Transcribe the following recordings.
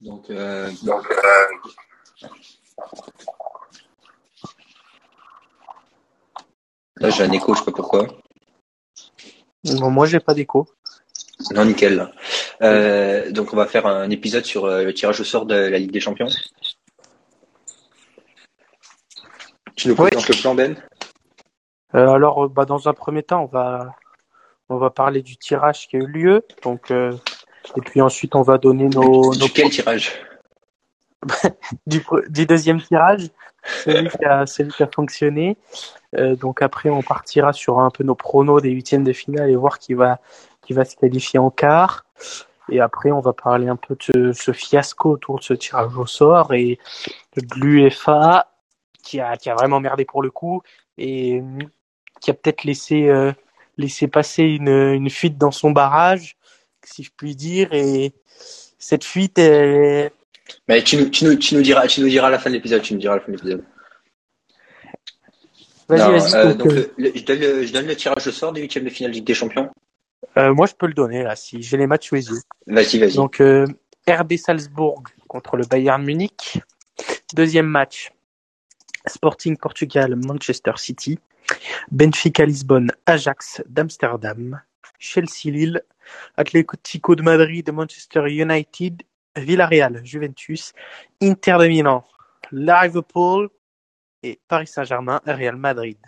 Donc, euh, là, j'ai un écho, je sais pas pourquoi. Bon, moi, j'ai pas d'écho. Non, nickel. Euh, donc, on va faire un épisode sur euh, le tirage au sort de la Ligue des Champions. Tu nous Ouais. présentes le plan, Ben? Euh, alors, euh, bah, dans un premier temps, on va, on va parler du tirage qui a eu lieu. Donc, euh, et puis ensuite, on va donner nos, nos Du quel tirage? Du, deuxième tirage, celui qui a, celui qui a fonctionné. Euh, donc après, on partira sur un peu nos pronos des huitièmes de finale et voir qui va, qui va se qualifier en quart. Et après, on va parler un peu de ce fiasco autour de ce tirage au sort et de l'UEFA qui a, qui a vraiment merdé pour le coup et qui a peut-être laissé, euh, laissé passer une, une fuite dans son barrage, si je puis dire. Et cette fuite, elle, Mais tu nous, tu, nous, tu nous diras, tu nous diras à la fin de l'épisode. Tu nous diras à la fin de l'épisode. Vas-y, vas-y. euh, donc, donc, le- le- je, donne le, je donne le tirage au sort des huitièmes de finale Ligue des Champions. euh, moi, je peux le donner là, si j'ai les matchs sous les yeux. Vas-y, vas-y. Donc, euh, RB Salzbourg contre le Bayern Munich. Deuxième match, Sporting Portugal, Manchester City. Benfica Lisbonne, Ajax d'Amsterdam. Chelsea Lille, Atlético de Madrid, Manchester United, Villarreal, Juventus, Inter de Milan, Liverpool et Paris Saint-Germain, Real Madrid.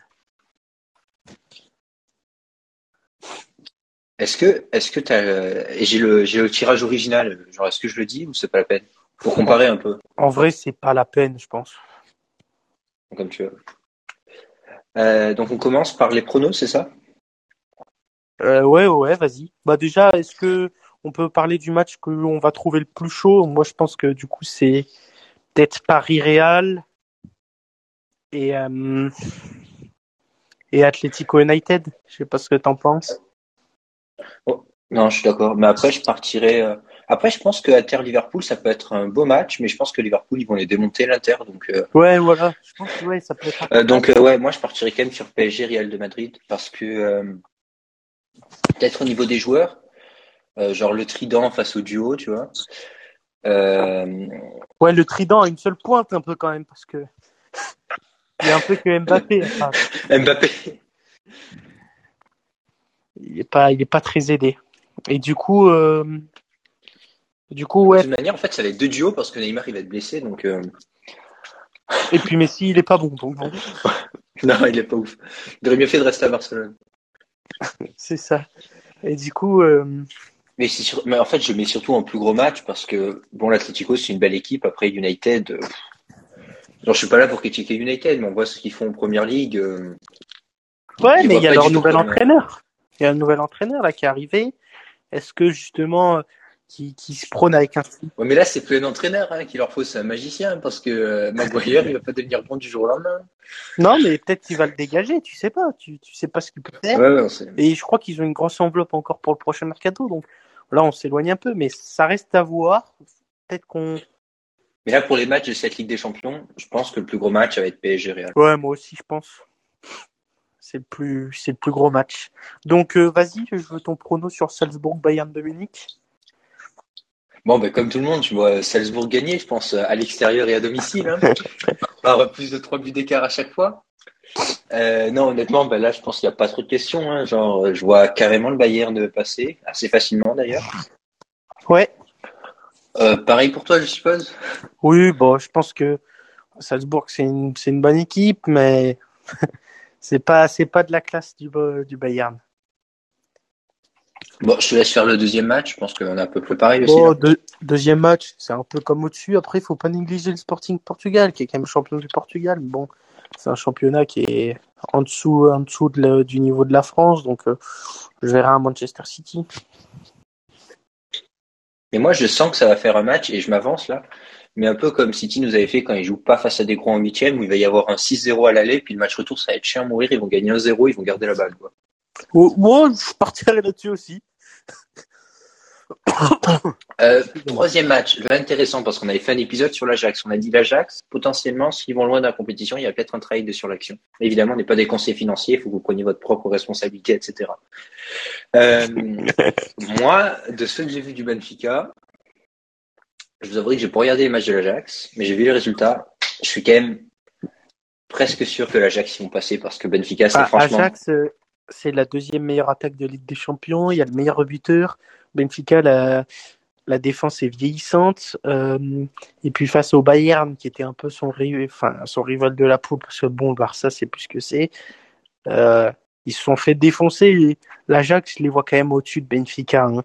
Est-ce que, est-ce que t'as, j'ai le, j'ai le tirage original. Genre, est-ce que je le dis ou c'est pas la peine? Pour comparer un peu, En vrai, c'est pas la peine, je pense. comme tu veux. Euh, donc, on commence par les pronos, c'est ça? Euh, ouais, ouais, vas-y. Bah déjà, est-ce que on peut parler du match que on va trouver le plus chaud? Moi, je pense que du coup, c'est peut-être Paris-Real et euh, et Atlético United. Je sais pas ce que t'en penses. Non, je suis d'accord. Mais après, je partirais. euh, Après, je pense que Inter Liverpool, ça peut être un beau match, mais je pense que Liverpool, ils vont les démonter l'Inter. Donc, euh, Ouais, voilà. Je pense que ouais, ça peut être. euh, donc, ouais, moi, je partirais quand même sur PSG Real de Madrid parce que euh, peut-être au niveau des joueurs, euh, genre le trident face au duo, tu vois. Euh, Ouais, le trident a une seule pointe un peu quand même parce que il a un peu que Mbappé. Enfin, Mbappé. il est pas, il est pas très aidé. Et du coup, euh, du coup, De ouais. toute manière, en fait, ça va être deux duos parce que Neymar, il va être blessé. Donc, Et puis Messi, il est pas bon. Donc bon. non, il est pas ouf. Il aurait mieux fait de rester à Barcelone. C'est ça. Et du coup, euh, Mais, c'est sur- mais en fait, je mets surtout en plus gros match parce que, bon, l'Atlético, c'est une belle équipe. Après, United, euh, genre, je suis pas là pour critiquer United, mais on voit ce qu'ils font en première ligue. euh, ouais, Ils mais il y a leur nouvel entraîneur. Il y a un nouvel entraîneur là qui est arrivé. Est-ce que justement, qui, qui se prône avec un Ouais, mais là, c'est plus un entraîneur hein, qu'il leur faut, c'est un magicien parce que euh, Maguire, il va pas devenir bon du jour au lendemain. Non, mais peut-être qu'il va le dégager. Tu sais pas. Tu, tu sais pas ce qu'il peut faire. Ouais. Et je crois qu'ils ont une grosse enveloppe encore pour le prochain mercato. Donc là, on s'éloigne un peu, mais ça reste à voir. Peut-être qu'on. Mais là, pour les matchs de cette Ligue des Champions, je pense que le plus gros match, va être PSG Real. Ouais, moi aussi, je pense. C'est le plus, c'est le plus gros match. Donc, euh, vas-y, je veux ton prono sur Salzbourg Bayern de Munich. Bon, ben, comme tout le monde, tu vois Salzbourg gagner, je pense, à l'extérieur et à domicile. Hein, par plus de trois buts d'écart à chaque fois. Euh, non, honnêtement, ben là, je pense qu'il n'y a pas trop de questions. Hein, genre, je vois carrément le Bayern passer, assez facilement d'ailleurs. Ouais. Euh, pareil pour toi, je suppose? Oui, bon, je pense que Salzbourg c'est une, c'est une bonne équipe, mais c'est pas, c'est pas de la classe du, du Bayern. Bon, je te laisse faire le deuxième match. Je pense qu'on a à peu près pareil aussi. Bon, deux- deuxième match, c'est un peu comme au-dessus. Après, il faut pas négliger le Sporting Portugal, qui est quand même champion du Portugal. Bon, c'est un championnat qui est en dessous, en dessous de la- du niveau de la France, donc euh, je verrai un Manchester City. Mais moi, je sens que ça va faire un match et je m'avance là. Mais un peu comme City nous avait fait quand ils jouent pas face à des gros en huitième, où il va y avoir un 6-0 à l'aller, puis le match retour, ça va être chiant à mourir. Ils vont gagner 1-0, ils vont garder la balle. Quoi. Oh, Moi, je partirai là-dessus aussi. Euh, troisième match, intéressant parce qu'on avait fait un épisode sur l'Ajax. On a dit l'Ajax, potentiellement, s'ils vont loin de la compétition, il y a peut-être un trade sur l'action. Évidemment, on n'est pas des conseillers financiers, il faut que vous preniez votre propre responsabilité, etc. Euh, moi, de ce que j'ai vu du Benfica, je vous avouerai que j'ai pas regardé les matchs de l'Ajax, mais j'ai vu les résultats. Je suis quand même presque sûr que l'Ajax ils vont passer parce que Benfica, c'est Ah, franchement. Ajax, euh, c'est la deuxième meilleure attaque de Ligue des Champions. Il y a le meilleur buteur. Benfica, la, la défense est vieillissante. Euh, et puis face au Bayern, qui était un peu son, ri- enfin, son rival de la poule, parce que bon, le Barça, c'est plus ce que c'est. Euh, ils se sont fait défoncer. L'Ajax, je les vois quand même au-dessus de Benfica. hein.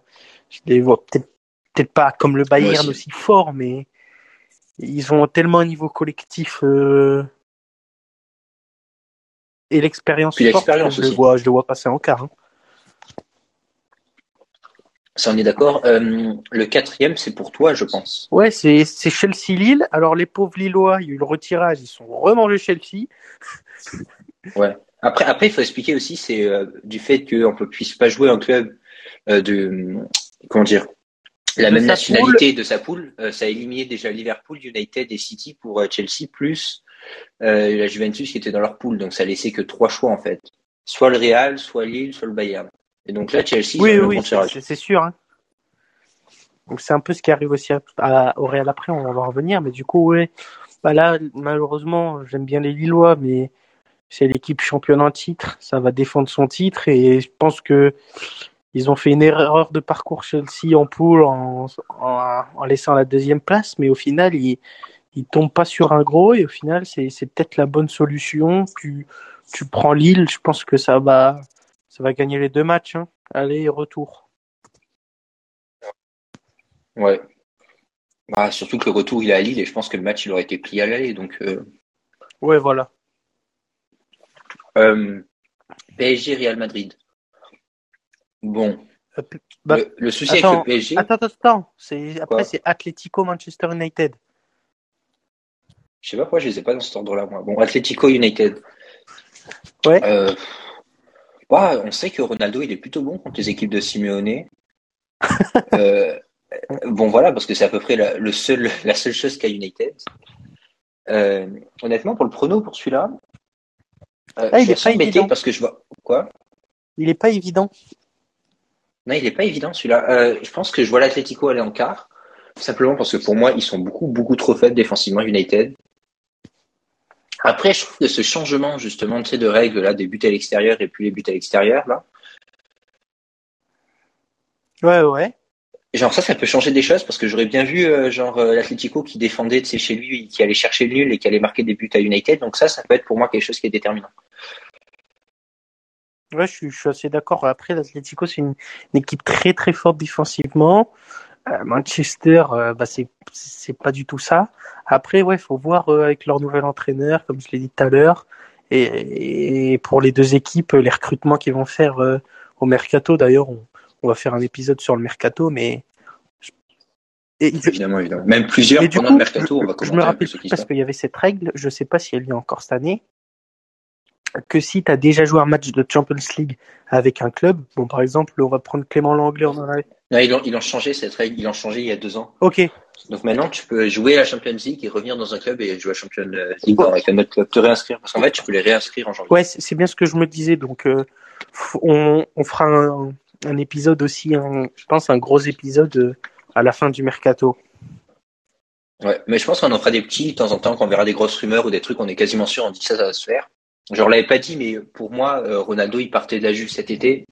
Je les vois peut-être peut-être pas comme le Bayern aussi. aussi fort, mais ils ont tellement un niveau collectif euh, et l'expérience forte je aussi. vois, je les vois passer en quart. hein. Ça, on est d'accord. Euh, le quatrième, c'est pour toi, je pense. Ouais, c'est c'est Chelsea-Lille. Alors les pauvres Lillois, il y a eu le retirage, ils sont remangés Chelsea. Ouais. Après, après, il faut expliquer aussi, c'est euh, du fait qu'on ne puisse pas jouer en club euh, de comment dire la De même nationalité de sa poule. ça a éliminé déjà Liverpool, United et City pour Chelsea plus euh, la Juventus qui était dans leur poule. Donc ça laissait que trois choix en fait, soit le Real, soit Lille, soit le Bayern. Et donc là, Chelsea, oui, oui, c'est- sûr. hein. Donc c'est un peu ce qui arrive aussi à, à- au Real après, on va en revenir. Mais du coup, ouais, bah là, malheureusement, j'aime bien les Lillois, mais c'est l'équipe championne en titre, ça va défendre son titre et je pense que ils ont fait une erreur de parcours Chelsea en poule en, en, en laissant la deuxième place, mais au final, ils ils tombent pas sur un gros et au final, c'est c'est peut-être la bonne solution. Tu tu prends Lille, je pense que ça va ça va gagner les deux matchs, hein. aller et retour. Ouais. Bah, surtout que le retour, il est à Lille et je pense que le match, il aurait été pris à l'aller. Donc, euh, Ouais, voilà. euh, PSG, Real Madrid. Bon, Euh, bah, le, le souci attends, avec le PSG, Attends, attends, attends. C'est après c'est Atletico Manchester United. Je sais pas pourquoi je les ai pas dans cet ordre-là, moi. Bon, Atletico United. Ouais. Euh, bah, on sait que Ronaldo, il est plutôt bon contre les équipes de Simeone. Euh, bon, voilà, parce que c'est à peu près la, le seul, la seule chose qu'a United. Euh, honnêtement, pour le prono, pour celui-là, Ah, il je est pas évident. parce que je vois. Quoi? Il est pas évident. Non, il est pas évident celui-là. Euh, je pense que je vois l'Atlético aller en quart, simplement parce que pour moi, ils sont beaucoup, beaucoup trop faibles défensivement, United. Après, je trouve que ce changement, justement, tu sais, de règles, là, des buts à l'extérieur et plus les buts à l'extérieur, là, Ouais, ouais. genre ça, ça peut changer des choses parce que j'aurais bien vu, euh, genre, euh, l'Atlético qui défendait, tu sais, chez lui, qui allait chercher le nul et qui allait marquer des buts à United. Donc ça, ça peut être pour moi quelque chose qui est déterminant. Ouais, je suis, je suis assez d'accord. Après, l'Atlético, c'est une, une équipe très très forte défensivement. Euh, Manchester, euh, bah, c'est c'est pas du tout ça. Après, ouais, faut voir euh, avec leur nouvel entraîneur, comme je l'ai dit tout à l'heure, et, et pour les deux équipes, les recrutements qu'ils vont faire euh, au mercato. D'ailleurs, on, on va faire un épisode sur le mercato, mais et Évidemment, évidemment. Même plusieurs pendant coup, le mercato, on va je, me rappelle plus parce qu'il y avait cette règle, je sais pas si elle est encore cette année, que si tu as déjà joué un match de Champions League avec un club, bon par exemple, on va prendre Clément Langlais, on en a... Non, ils l'ont, ils changé, cette règle, ils l'ont changé il y a deux ans. Ok, Donc maintenant, tu peux jouer à la Champions League et revenir dans un club et jouer à la Champions League avec un autre club, te réinscrire. Parce qu'en fait, tu peux les réinscrire en janvier. ouais, c'est bien ce que je me disais, donc euh, on, on fera un, un épisode aussi, un, je pense un gros épisode euh, à la fin du mercato. Ouais, mais je pense qu'on en fera des petits de temps en temps, quand on verra des grosses rumeurs ou des trucs, on est quasiment sûr, on dit ça, ça va se faire. Je ne l'avais pas dit, mais pour moi, euh, Ronaldo, il partait de la Juve cet été.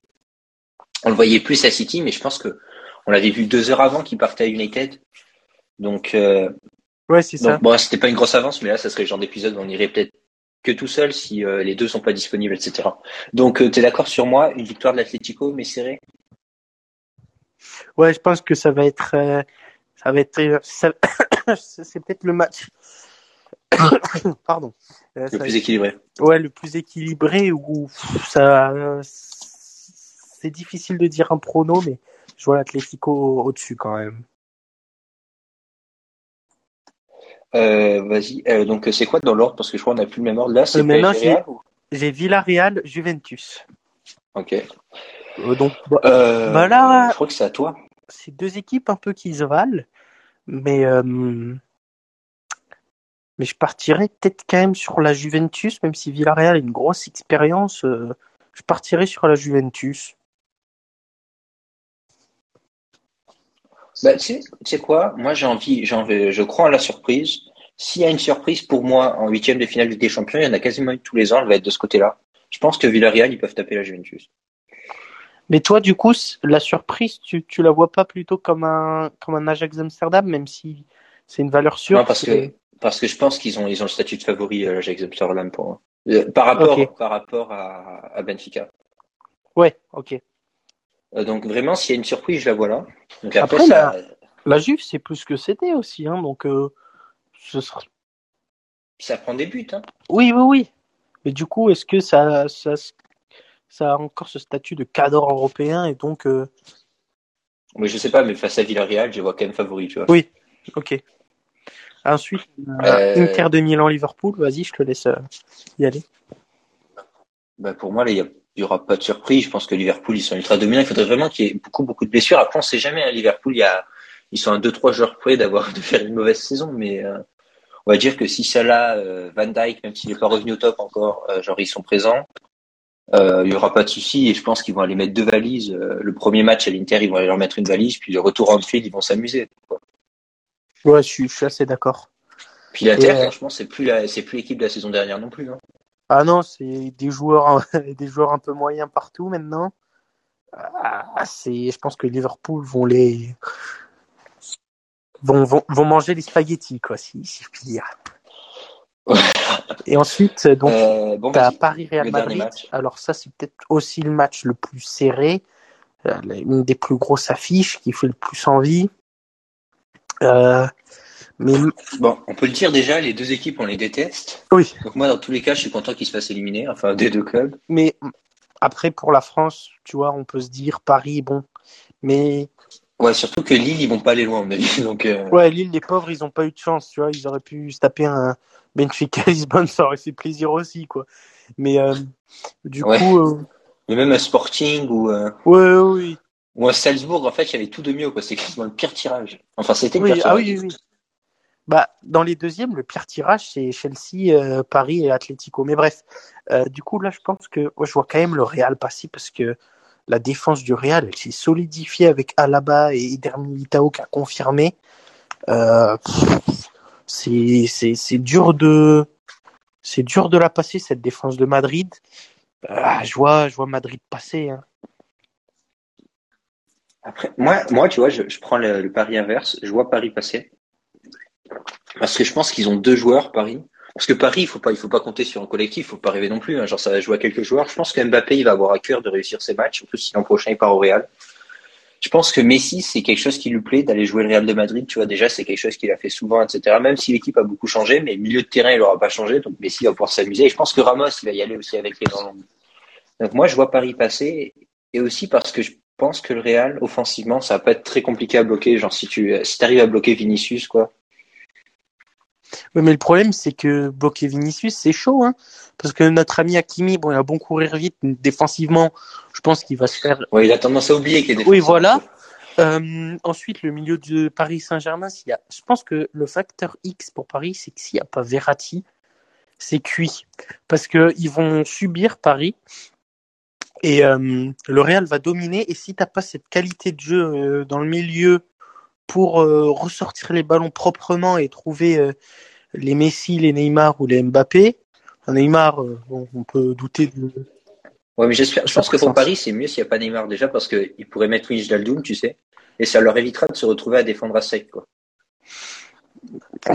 On le voyait plus à City, mais je pense que on l'avait vu deux heures avant qu'il partait à United. Donc, euh, Ouais, c'est ça. donc bon, c'était pas une grosse avance, mais là, ça serait le genre d'épisode où on irait peut-être que tout seul si euh, les deux sont pas disponibles, etc. Donc, tu es d'accord sur moi, une victoire de l'Atlético, mais serrée? Ouais, je pense que ça va être, euh, ça va être, euh, ça- c'est peut-être le match. Pardon. Euh, le ça- plus équilibré. Ouais, le plus équilibré où ça, c'est difficile de dire un prono, mais je vois l'Atlético au-dessus quand même. Euh, vas-y. Euh, donc, c'est quoi dans l'ordre? Parce que je crois qu'on n'a plus le même ordre. Là, c'est Euh, ou- J'ai Villarreal, Juventus. Ok. Donc, bah, Bah là- je crois que c'est à toi. c'est deux équipes un peu qui se valent, mais mais je partirais peut-être quand même sur la Juventus, même si Villarreal a une grosse expérience. euh, je partirais sur la Juventus. Bah, tu sais, tu sais quoi? Moi, j'ai envie, j'ai envie, je crois en la surprise. S'il y a une surprise pour moi en huitième de finale des Champions, il y en a quasiment une tous les ans. Elle va être de ce côté-là. Je pense que Villarreal, ils peuvent taper la Juventus. Mais toi, du coup, la surprise, tu, tu la vois pas plutôt comme un, comme un Ajax Amsterdam, même si c'est une valeur sûre. Non, parce que parce que je pense qu'ils ont ils ont le statut de favori euh, Ajax Amsterdam pour. Euh, par rapport par rapport à, à Benfica. Ouais, ok. Euh, donc vraiment, s'il y a une surprise, je la vois là. Donc après, Après, ça, La Juve, c'est plus que c'était aussi, hein, donc euh, ce sera... ça prend des buts. Hein. Oui, oui, oui. Mais du coup, est-ce que ça, ça, ça a encore ce statut de cadre européen et donc, Mais je sais pas, mais face à Villarreal, je vois quand même favori, tu vois. Oui. ok. Ensuite, Euh, Inter de Milan, Liverpool. Vas-y, je te laisse euh, y aller. Bah, pour moi, il y, a- il y aura pas de surprise. Je pense que Liverpool, ils sont ultra dominants. Il faudrait vraiment qu'il y ait beaucoup, beaucoup de blessures. Après, on sait jamais. À Liverpool, il y a, ils sont deux, trois joueurs près d'avoir, de faire une mauvaise saison. Mais, euh, on va dire que si Salah, euh, Van Dijk, même s'il n'est pas revenu au top encore, euh, genre, ils sont présents, il y aura pas de souci. Et je pense qu'ils vont aller mettre deux valises. Le premier match à l'Inter, ils vont aller leur mettre une valise. Puis le retour en field, ils vont s'amuser. quoi. Ouais, je suis, je suis assez d'accord. Puis l'Inter, Et, euh, franchement, c'est plus la, c'est plus l'équipe de la saison dernière non plus. Hein. Ah non, c'est des joueurs, des joueurs un peu moyens partout maintenant. Ah, c'est, je pense que Liverpool vont les vont, vont, vont manger les spaghettis, quoi, si, si je puis dire. Et ensuite, donc, Euh, bon, t'as. Paris Real Madrid. Alors ça, c'est peut-être aussi le match le plus serré, euh, une des plus grosses affiches qui fait le plus envie. Euh, mais Bon, on peut le dire déjà, les deux équipes, on les déteste. oui, Donc moi, dans tous les cas, je suis content qu'ils se fassent éliminer, enfin des deux clubs. mais après pour la France, tu vois, on peut se dire Paris, bon, mais Ouais, surtout que Lille, ils vont pas aller loin, à mon avis. Donc, euh, Ouais, Lille, les pauvres, ils ont pas eu de chance, tu vois. Ils auraient pu se taper un Benfica Lisbonne, ça aurait fait plaisir aussi, quoi. Mais euh, du Ouais. coup, euh, mais même un Sporting ou, ouais, ouais, oui. Ou un Salzbourg, en fait, il y avait tout de mieux. C'est quasiment le pire tirage. Enfin, c'était le oui. pire Ah tirage. oui, oui, oui. Bah, dans les deuxièmes, le pire tirage, c'est Chelsea, euh, Paris et Atlético. Mais bref, euh, du coup, là, je pense que je vois quand même le Real passer parce que la défense du Real, elle s'est solidifiée avec Alaba et Eder Militao qui a confirmé. Euh, pff, c'est c'est c'est dur de c'est dur de la passer cette défense de Madrid. Ah, je vois je vois Madrid passer. Hein. Moi, moi, tu vois, je, je prends le, le pari inverse. Je vois Paris passer. Parce que je pense qu'ils ont deux joueurs, Paris. Parce que Paris, il faut pas, il faut pas compter sur un collectif, il faut pas rêver non plus. hein. Genre, ça va jouer à quelques joueurs. Je pense que Mbappé, il va avoir à cœur de réussir ses matchs, surtout si l'an prochain il part au Real. Je pense que Messi, c'est quelque chose qui lui plaît d'aller jouer le Real de Madrid. Tu vois, déjà, c'est quelque chose qu'il a fait souvent, etc. Même si l'équipe a beaucoup changé, mais milieu de terrain, il aura pas changé. Donc, Messi va pouvoir s'amuser. Et je pense que Ramos, il va y aller aussi avec les longues. Donc, moi, je vois Paris passer. Et aussi parce que je pense que le Real, offensivement, ça va pas être très compliqué à bloquer. Genre, si tu, si arrives à bloquer Vinicius, quoi. Ouais, mais le problème, c'est que bloquer Vinicius, c'est chaud, hein. Parce que notre ami Hakimi, bon, il a bon courir vite, défensivement, je pense qu'il va se faire. Ouais, il a tendance à oublier qu'il est Oui, voilà. Euh, ensuite, le milieu de Paris Saint-Germain, s'il y a, je pense que le facteur X pour Paris, c'est que s'il n'y a pas Verratti, c'est cuit. Parce que ils vont subir Paris. Et euh, le Real va dominer. Et si t'as pas cette qualité de jeu euh, dans le milieu pour euh, ressortir les ballons proprement et trouver les Messi, les Neymar ou les Mbappé, enfin, Neymar, bon, on peut douter de. Ouais, mais j'espère, je pense que pour. Paris, c'est mieux s'il n'y a pas Neymar déjà parce qu'ils pourraient mettre Wijnaldum, tu sais. Et ça leur évitera de se retrouver à défendre à sec, quoi.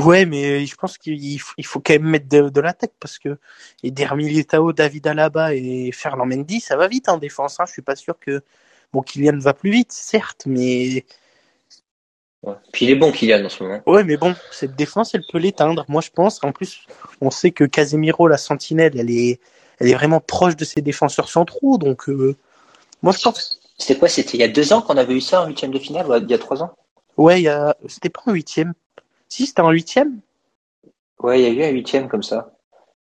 Ouais, mais je pense qu'il faut, il faut quand même mettre de, de l'attaque parce que Eder Militao, David Alaba et Ferland Mendy, ça va vite en défense. Hein. Je suis pas sûr que bon Kylian va plus vite, certes, mais Ouais. Puis il est bon, Kylian, en ce moment. ouais, mais bon, cette défense, elle peut l'éteindre. Moi, je pense. En plus, on sait que Casemiro, la sentinelle, elle est, elle est vraiment proche de ses défenseurs centraux, donc euh, moi, je pense. C'était quoi? C'était il y a deux ans qu'on avait eu ça en huitième de finale, ou il y a trois ans? Ouais, a... c'était pas en huitième. Si, c'était en huitième. Ouais, il y a eu un huitième comme ça.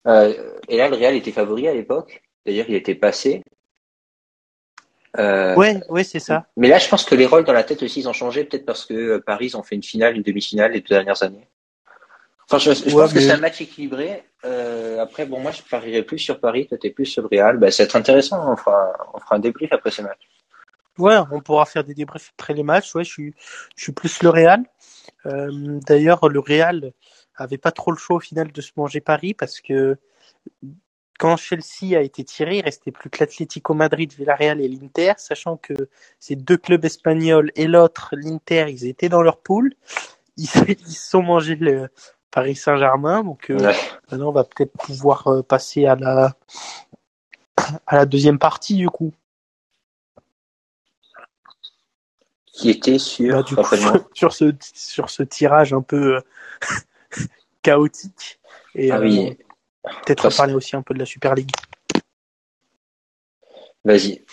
Euh, et là, le Real était favori à l'époque. D'ailleurs, il était passé. Euh, Ouais, ouais, c'est ça. Mais là, je pense que les rôles dans la tête aussi, ils ont changé, peut-être parce que euh, Paris, ils ont fait une finale, une demi-finale les deux dernières années. Enfin, je, je Ouais, pense que c'est un match équilibré. Euh, après, bon, moi, je parierais plus sur Paris, toi, t'es plus sur le Real. Bah, ça va être intéressant. On fera, on fera un débrief après ce match. Ouais, on pourra faire des débriefs après les matchs. Ouais, je suis, je suis plus le Real. Euh, D'ailleurs, le Real avait pas trop le choix au final de se manger Paris parce que quand Chelsea a été tiré, il restait plus que l'Atlético Madrid, Villarreal et l'Inter, sachant que ces deux clubs espagnols et l'autre, l'Inter, ils étaient dans leur poule. Ils, se sont mangés le Paris Saint-Germain, donc euh, Ouais. maintenant on va peut-être pouvoir euh, passer à la à la deuxième partie du coup. Qui était sur, Bah, coup, sur ce sur ce tirage un peu euh, chaotique et Ah euh, oui, peut-être parler aussi un peu de la Super League. vas-y.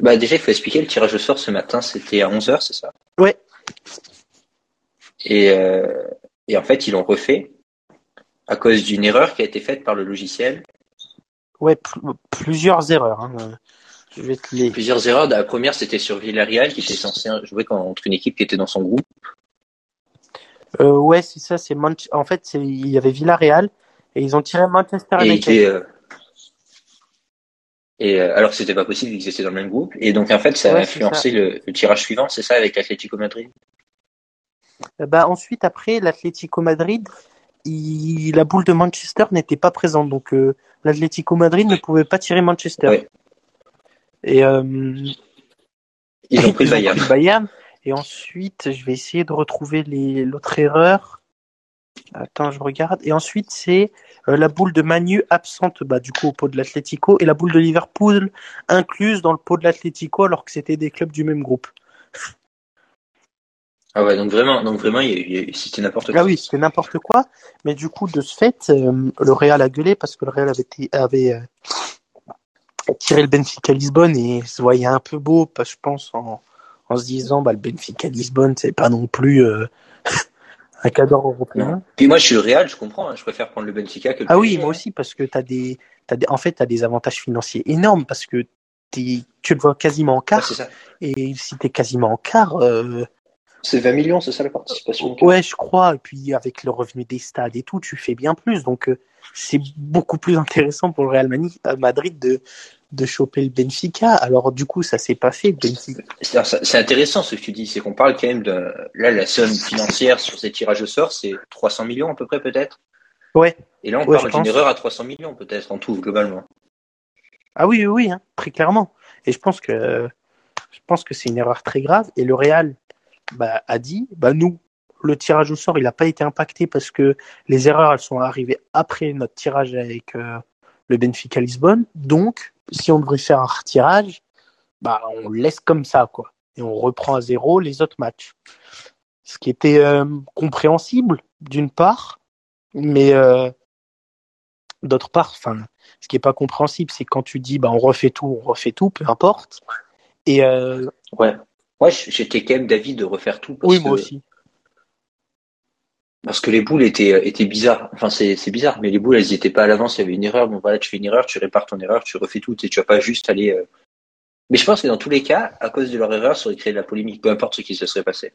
Bah, déjà, il faut expliquer, le tirage au sort ce matin, c'était à 11h, c'est ça? Ouais. Et, euh, et en fait, ils l'ont refait à cause d'une erreur qui a été faite par le logiciel. Ouais, pl- plusieurs erreurs. Hein. Je vais te les. Plusieurs erreurs. La première, c'était sur Villarreal, qui était censé jouer contre une équipe qui était dans son groupe. Euh, ouais, c'est ça. C'est Manch- En fait, c'est il y avait Villarreal et ils ont tiré Manchester Et, United. qui, euh, et euh, alors que c'était pas possible, ils étaient dans le même groupe. Et donc, en fait, ça a Ouais, influencé le, le tirage suivant, c'est ça, avec l'Atlético Madrid? Euh, Bah ensuite, après l'Atlético Madrid, il... la boule de Manchester n'était pas présente, donc euh, l'Atlético Madrid ne pouvait pas tirer Manchester. Ouais. Et euh, Ils ont pris Bayern. Et ensuite, je vais essayer de retrouver les... l'autre erreur. Attends, je regarde. Et ensuite, c'est euh, la boule de Manu absente bah, du coup au pot de l'Atlético et la boule de Liverpool incluse dans le pot de l'Atlético alors que c'était des clubs du même groupe. Ah ouais, donc vraiment, donc vraiment, c'était n'importe quoi. Ah oui, c'était n'importe quoi. Mais du coup, de ce fait, euh, le Real a gueulé parce que le Real avait, avait euh, tiré le Benfica Lisbonne et se voyait un peu beau, parce que je pense, en, en se disant, bah, le Benfica Lisbonne, c'est pas non plus euh, un cadre européen. Puis moi, je suis Real, je comprends. hein, je préfère prendre le Benfica que le Ah oui, moi hein. aussi, parce que t'as des, t'as des, en fait, t'as des avantages financiers énormes parce que t'es- tu le vois quasiment en quart. et si t'es quasiment en quart, euh, C'est 20 millions, c'est ça la participation Ouais, je crois. Et puis avec le revenu des stades et tout, tu fais bien plus. Donc euh, c'est beaucoup plus intéressant pour le Real à Madrid de de choper le Benfica. Alors du coup, ça s'est pas fait. Le Benfica. C'est intéressant ce que tu dis, c'est qu'on parle quand même de là la somme financière sur ces tirages au sort, c'est 300 millions à peu près peut-être. Ouais. Et là, on Ouais, parle d'une erreur à 300 millions peut-être en tout globalement. Ah oui, oui, oui, hein, très clairement. Et je pense que je pense que c'est une erreur très grave. Et le Real bah, a dit, bah nous, le tirage au sort, il n'a pas été impacté parce que les erreurs, elles sont arrivées après notre tirage avec euh, le Benfica Lisbonne. Donc, si on devrait faire un retirage, bah on laisse comme ça, quoi. Et on reprend à zéro les autres matchs. Ce qui était euh, compréhensible d'une part, mais euh, d'autre part, enfin, ce qui est pas compréhensible, c'est quand tu dis bah on refait tout, on refait tout, peu importe. Et euh, Ouais. Moi, j'étais quand même d'avis de refaire tout parce oui, que moi aussi. parce que les boules étaient étaient bizarres. Enfin, c'est bizarre, mais les boules elles y étaient pas à l'avance. Il y avait une erreur. Bon voilà, tu fais une erreur, tu répares ton erreur, tu refais tout. Et tu vas pas juste aller. euh, Mais je pense que dans tous les cas, à cause de leur erreur, ça aurait créé de la polémique, peu importe ce qui se serait passé.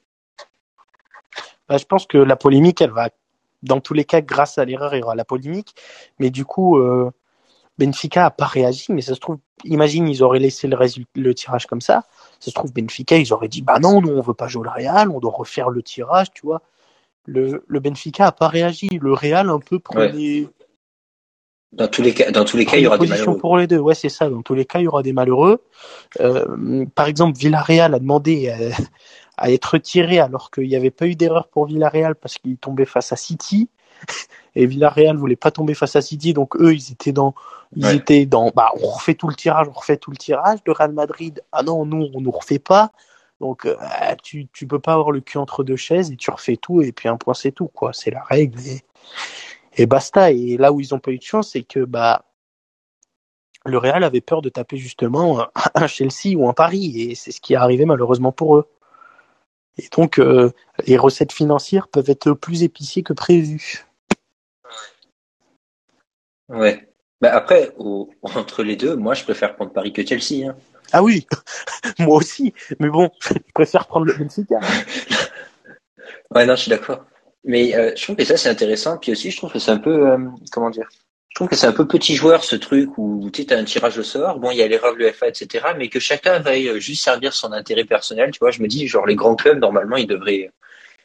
Bah, je pense que la polémique, elle va, dans tous les cas, grâce à l'erreur, il y aura la polémique. Mais du coup, euh, Benfica a pas réagi. Mais ça se trouve, imagine, ils auraient laissé le, le tirage comme ça. Ça se trouve, Benfica, ils auraient dit, bah non, nous, on veut pas jouer le Real, on doit refaire le tirage, tu vois. Le, le Benfica a pas réagi. Le Real, un peu, prenait, Dans tous les cas, dans tous les cas, il y aura des malheureux. pour les deux. Ouais, c'est ça. Dans tous les cas, il y aura des malheureux. Euh, par exemple, Villarreal a demandé euh, à être retiré alors qu'il n'y avait pas eu d'erreur pour Villarreal parce qu'il tombait face à City. Et Villarreal voulait pas tomber face à City, donc eux, ils étaient dans, ils Ouais. étaient dans, bah, on refait tout le tirage, on refait tout le tirage. Le Real Madrid, ah non, nous, on nous refait pas. Donc, euh, tu, tu peux pas avoir le cul entre deux chaises et tu refais tout et puis un point, c'est tout, quoi. C'est la règle et, et basta. Et là où ils ont pas eu de chance, c'est que, bah, le Real avait peur de taper justement un Chelsea ou un Paris et c'est ce qui est arrivé malheureusement pour eux. Et donc, euh, les recettes financières peuvent être plus épicées que prévu. Ouais. Bah après, au- entre les deux, moi, je préfère prendre Paris que Chelsea. Hein. Ah oui, moi aussi. Mais bon, je préfère prendre le Benfica. Ouais, non, je suis d'accord. Mais euh, je trouve que ça, c'est intéressant. Puis aussi, je trouve que c'est un peu, euh, comment dire, trouve que c'est un peu petit joueur ce truc où tu as un tirage au sort, bon il y a l'erreur de l'UFA, etc. Mais que chacun veuille juste servir son intérêt personnel, tu vois. Je me dis genre les grands clubs normalement ils devraient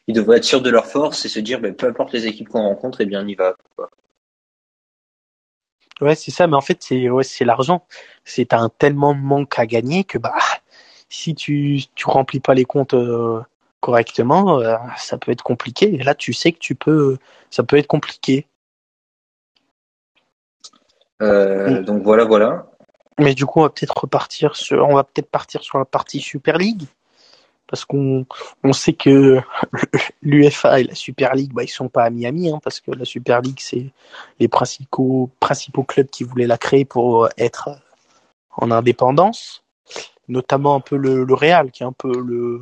ils devraient être sûrs de leur force et se dire ben, peu importe les équipes qu'on rencontre, et eh bien on y va. Quoi. Ouais c'est ça, mais en fait c'est ouais c'est l'argent. C'est un tellement manque à gagner que bah si tu tu remplis pas les comptes euh, correctement, euh, ça peut être compliqué. Et là tu sais que tu peux ça peut être compliqué. Euh, donc voilà, voilà. Mais du coup, on va peut-être repartir sur, on va peut-être partir sur la partie Super League, parce qu'on on sait que l'UFA et la Super League, bah, ils sont pas amis amis, hein, parce que la Super League, c'est les principaux principaux clubs qui voulaient la créer pour être en indépendance, notamment un peu le, le Real, qui est un peu le,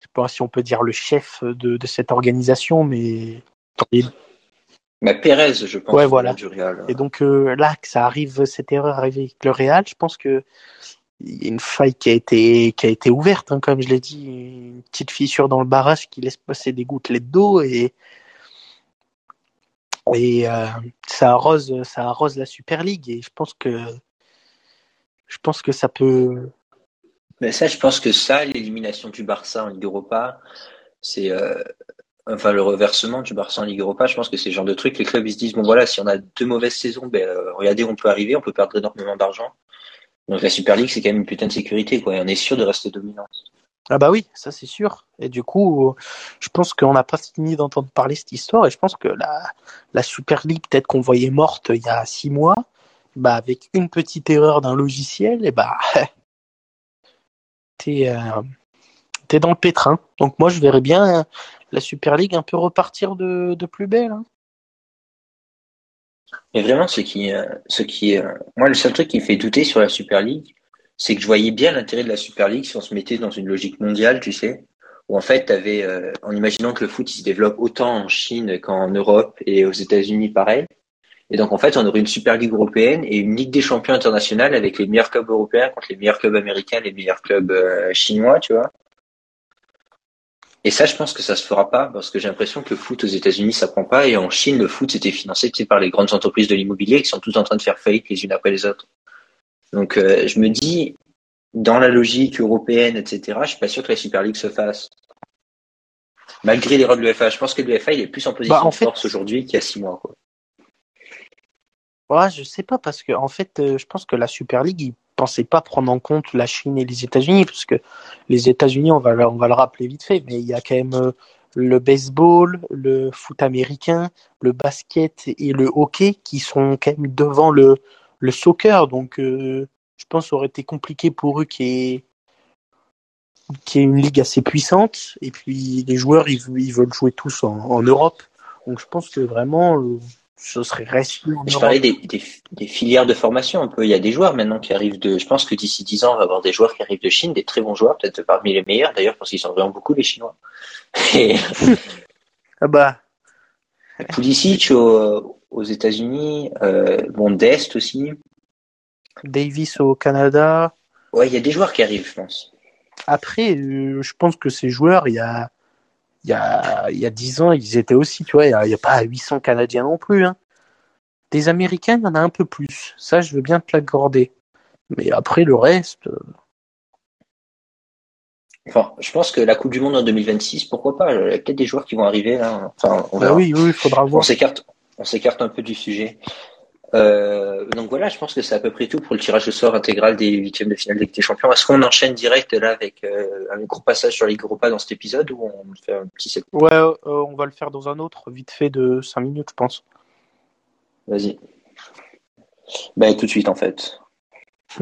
je sais pas si on peut dire le chef de, de cette organisation, mais mais Pérez, je pense. Ouais, voilà. Du Real. Et donc euh, là, que ça arrive, cette erreur arrive avec le Real, je pense que une faille qui a été qui a été ouverte, hein, comme je l'ai dit, une petite fissure dans le barrage qui laisse passer des gouttelettes d'eau et et euh, ça arrose la Super League et je pense que je pense que ça peut. Mais ça, je pense que ça, l'élimination du Barça en Ligue Europa, c'est euh, enfin le reversement du Barça en Ligue Europa, je pense que c'est le genre de truc, les clubs se disent bon voilà, si on a deux mauvaises saisons, ben euh, regardez, on peut arriver, on peut perdre énormément d'argent. Donc la Super League c'est quand même une putain de sécurité quoi, on est sûr de rester dominant. Ah bah oui, ça c'est sûr. Et du coup, je pense qu'on n'a pas fini d'entendre parler cette histoire, et je pense que la, la Super League peut-être qu'on voyait morte il y a six mois, bah avec une petite erreur d'un logiciel, et bah t'es euh, dans le pétrin. Donc moi je verrais bien la Super League un peu repartir de, de plus belle. Hein. Mais vraiment, ce qui, euh, ce qui, euh, moi, le seul truc qui me fait douter sur la Super League, c'est que je voyais bien l'intérêt de la Super League si on se mettait dans une logique mondiale, tu sais, où en fait, avais, euh, en imaginant que le foot il se développe autant en Chine qu'en Europe et aux États-Unis, pareil. Et donc, en fait, on aurait une Super League européenne et une Ligue des champions internationale avec les meilleurs clubs européens contre les meilleurs clubs américains, les meilleurs clubs chinois, tu vois. Et ça, je pense que ça se fera pas parce que j'ai l'impression que le foot aux États-Unis, ça prend pas. Et en Chine, le foot, c'était financé par les grandes entreprises de l'immobilier qui sont toutes en train de faire faillite les unes après les autres. Donc, euh, je me dis, dans la logique européenne, etc., je suis pas sûr que la Super League se fasse. Malgré l'erreur de l'UEFA, je pense que l'UEFA, il est plus en position bah, de force aujourd'hui qu'il y a six mois. Quoi. Ouais, je sais pas parce que en fait, euh, je pense que la Super League, pensait pas prendre en compte la Chine et les États-Unis, parce que les États-Unis, on va, le rappeler vite fait, mais il y a quand même euh, le baseball, le foot américain, le basket et le hockey qui sont quand même devant le, soccer. Donc, euh, je pense que ça aurait été compliqué pour eux qui est qui une ligue assez puissante. Et puis, les joueurs, ils, veulent jouer tous en, Europe. Donc, je pense que vraiment, ce serait resté. Je parlais des, des, des, filières de formation un peu. Il y a des joueurs maintenant qui arrivent de. Je pense que d'ici 10 ans, on va avoir des joueurs qui arrivent de Chine, des très bons joueurs, peut-être parmi les meilleurs d'ailleurs, parce qu'ils sont vraiment beaucoup les Chinois. Et... ah bah. Pulisic aux, aux États-Unis, euh, bon Dest aussi. Davis au Canada. Ouais, il y a des joueurs qui arrivent, je pense. Après, euh, je pense que ces joueurs, il y a il y a, il y a 10 ans, ils étaient aussi, tu vois, il n'y a, a, pas 800 Canadiens non plus. Hein. Des Américains, il y en a un peu plus. Ça, je veux bien te l'accorder. Mais après, le reste. Euh, enfin, je pense que la Coupe du Monde en 2026, pourquoi pas? Il y a peut-être des joueurs qui vont arriver là. Enfin, on bah oui, oui, il faudra voir. On s'écarte, on s'écarte un peu du sujet. Euh, donc voilà, je pense que c'est à peu près tout pour le tirage au sort intégral des huitièmes de finale de Ligue des Champions. Est-ce qu'on enchaîne direct là avec euh, un gros passage sur Ligue Europa dans cet épisode ou on fait un petit set Ouais, euh, on va le faire dans un autre, vite fait de 5 minutes, je pense. Vas-y. Ben tout de suite en fait.